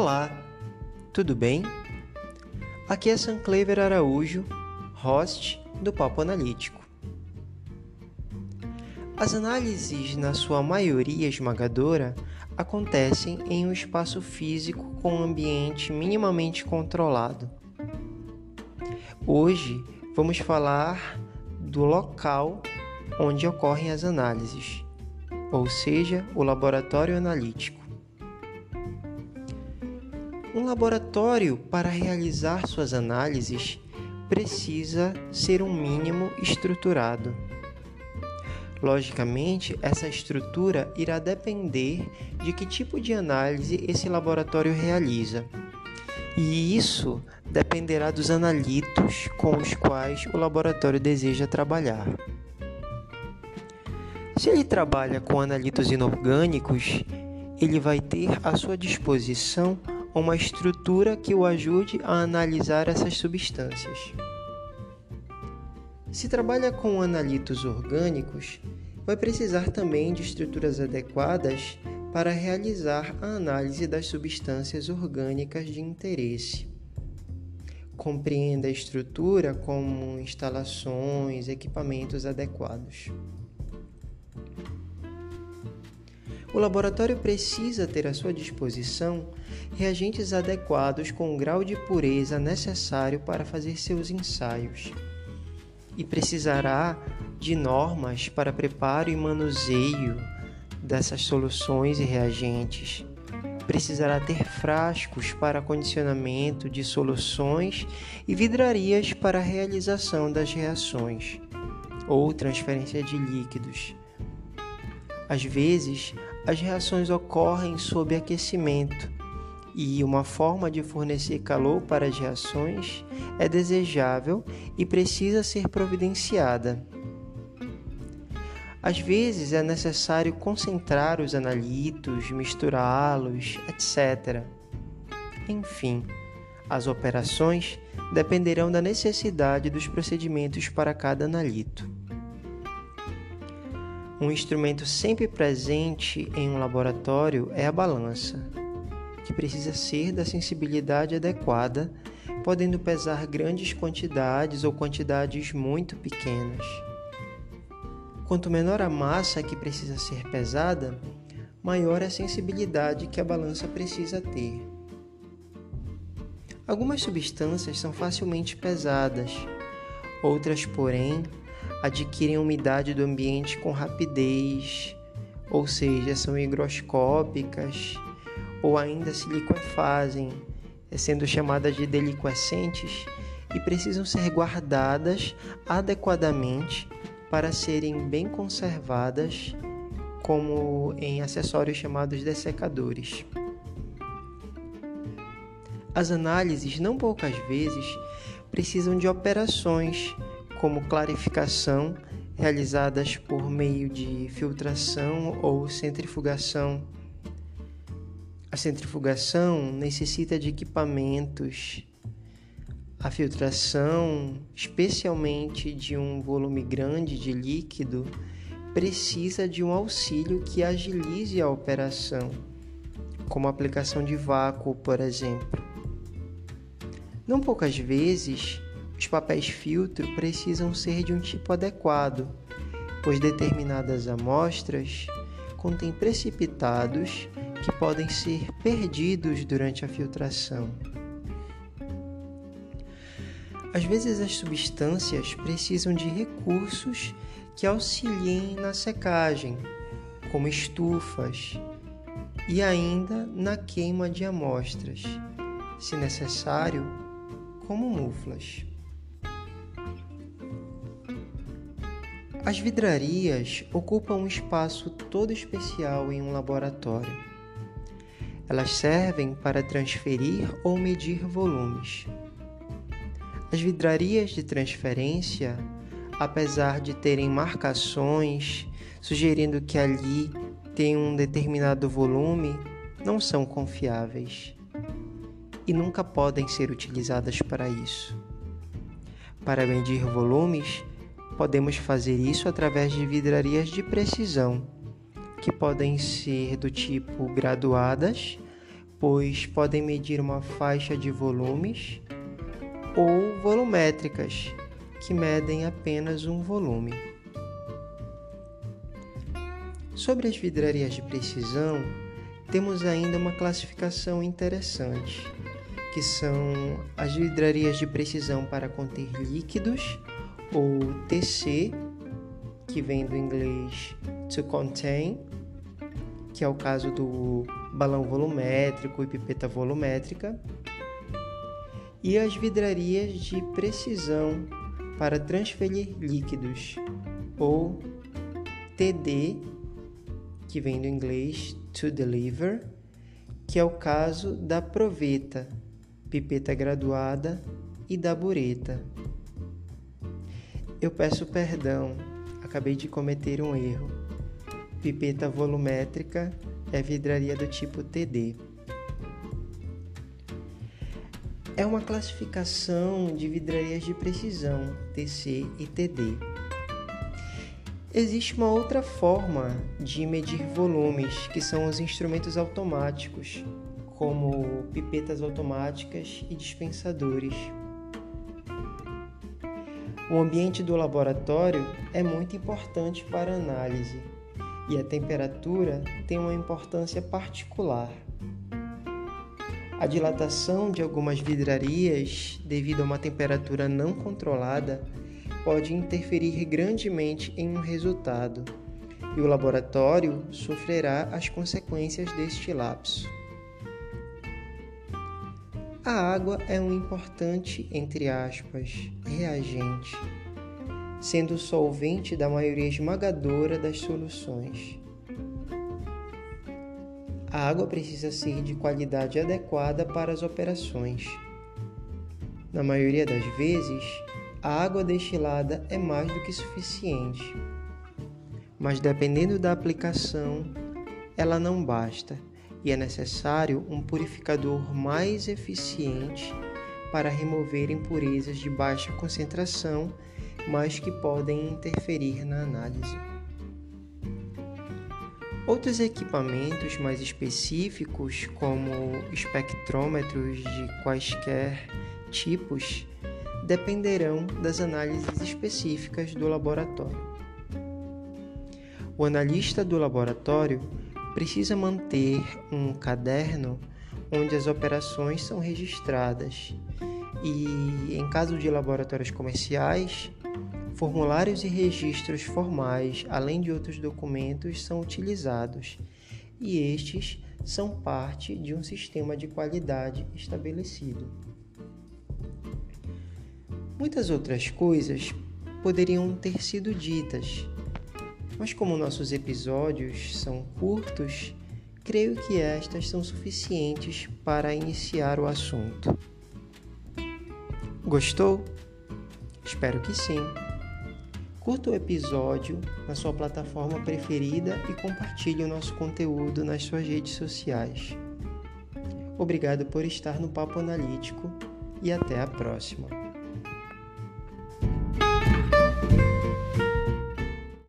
Olá, tudo bem? Aqui é Sanclever Araújo, host do Papo Analítico. As análises, na sua maioria esmagadora, acontecem em um espaço físico com um ambiente minimamente controlado. Hoje vamos falar do local onde ocorrem as análises, ou seja, o laboratório analítico. Um laboratório, para realizar suas análises, precisa ser um mínimo estruturado. Logicamente, essa estrutura irá depender de que tipo de análise esse laboratório realiza. E isso dependerá dos analitos com os quais o laboratório deseja trabalhar. Se ele trabalha com analitos inorgânicos, ele vai ter à sua disposição uma estrutura que o ajude a analisar essas substâncias. Se trabalha com analitos orgânicos, vai precisar também de estruturas adequadas para realizar a análise das substâncias orgânicas de interesse. Compreenda a estrutura como instalações, equipamentos adequados. O laboratório precisa ter à sua disposição reagentes adequados com o grau de pureza necessário para fazer seus ensaios. E precisará de normas para preparo e manuseio dessas soluções e reagentes. Precisará ter frascos para condicionamento de soluções e vidrarias para a realização das reações ou transferência de líquidos. Às vezes, as reações ocorrem sob aquecimento e uma forma de fornecer calor para as reações é desejável e precisa ser providenciada. Às vezes é necessário concentrar os analitos, misturá-los, etc. Enfim, as operações dependerão da necessidade dos procedimentos para cada analito. Um instrumento sempre presente em um laboratório é a balança, que precisa ser da sensibilidade adequada, podendo pesar grandes quantidades ou quantidades muito pequenas. Quanto menor a massa que precisa ser pesada, maior é a sensibilidade que a balança precisa ter. Algumas substâncias são facilmente pesadas, outras, porém, adquirem umidade do ambiente com rapidez, ou seja, são higroscópicas ou ainda se liquefazem, sendo chamadas de deliquescentes e precisam ser guardadas adequadamente para serem bem conservadas, como em acessórios chamados dessecadores. As análises, não poucas vezes, precisam de operações como clarificação, realizadas por meio de filtração ou centrifugação. A centrifugação necessita de equipamentos. A filtração, especialmente de um volume grande de líquido, precisa de um auxílio que agilize a operação, como a aplicação de vácuo, por exemplo. Não poucas vezes, os papéis filtro precisam ser de um tipo adequado, pois determinadas amostras contêm precipitados que podem ser perdidos durante a filtração. Às vezes, as substâncias precisam de recursos que auxiliem na secagem, como estufas, e ainda na queima de amostras, se necessário, como muflas. As vidrarias ocupam um espaço todo especial em um laboratório. Elas servem para transferir ou medir volumes. As vidrarias de transferência, apesar de terem marcações sugerindo que ali tem um determinado volume, não são confiáveis e nunca podem ser utilizadas para isso. Para medir volumes, Podemos fazer isso através de vidrarias de precisão, que podem ser do tipo graduadas, pois podem medir uma faixa de volumes ou volumétricas, que medem apenas um volume. Sobre as vidrarias de precisão, temos ainda uma classificação interessante, que são as vidrarias de precisão para conter líquidos, ou TC, que vem do inglês to contain, que é o caso do balão volumétrico e pipeta volumétrica, e as vidrarias de precisão para transferir líquidos, ou TD, que vem do inglês to deliver, que é o caso da proveta, pipeta graduada e da bureta. Eu peço perdão, acabei de cometer um erro. Pipeta volumétrica é vidraria do tipo TD. É uma classificação de vidrarias de precisão, TC e TD. Existe uma outra forma de medir volumes, que são os instrumentos automáticos, como pipetas automáticas e dispensadores. O ambiente do laboratório é muito importante para a análise e a temperatura tem uma importância particular. A dilatação de algumas vidrarias devido a uma temperatura não controlada pode interferir grandemente em um resultado, e o laboratório sofrerá as consequências deste lapso. A água é um importante, entre aspas, reagente, sendo o solvente da maioria esmagadora das soluções. A água precisa ser de qualidade adequada para as operações. Na maioria das vezes, a água destilada é mais do que suficiente. Mas dependendo da aplicação, ela não basta e é necessário um purificador mais eficiente para remover impurezas de baixa concentração, mas que podem interferir na análise. Outros equipamentos mais específicos, como espectrômetros de quaisquer tipos, dependerão das análises específicas do laboratório. O analista do laboratório precisa manter um caderno onde as operações são registradas e, em caso de laboratórios comerciais, formulários e registros formais, além de outros documentos, são utilizados e estes são parte de um sistema de qualidade estabelecido. Muitas outras coisas poderiam ter sido ditas, mas como nossos episódios são curtos, creio que estas são suficientes para iniciar o assunto. Gostou? Espero que sim. Curta o episódio na sua plataforma preferida e compartilhe o nosso conteúdo nas suas redes sociais. Obrigado por estar no Papo Analítico e até a próxima.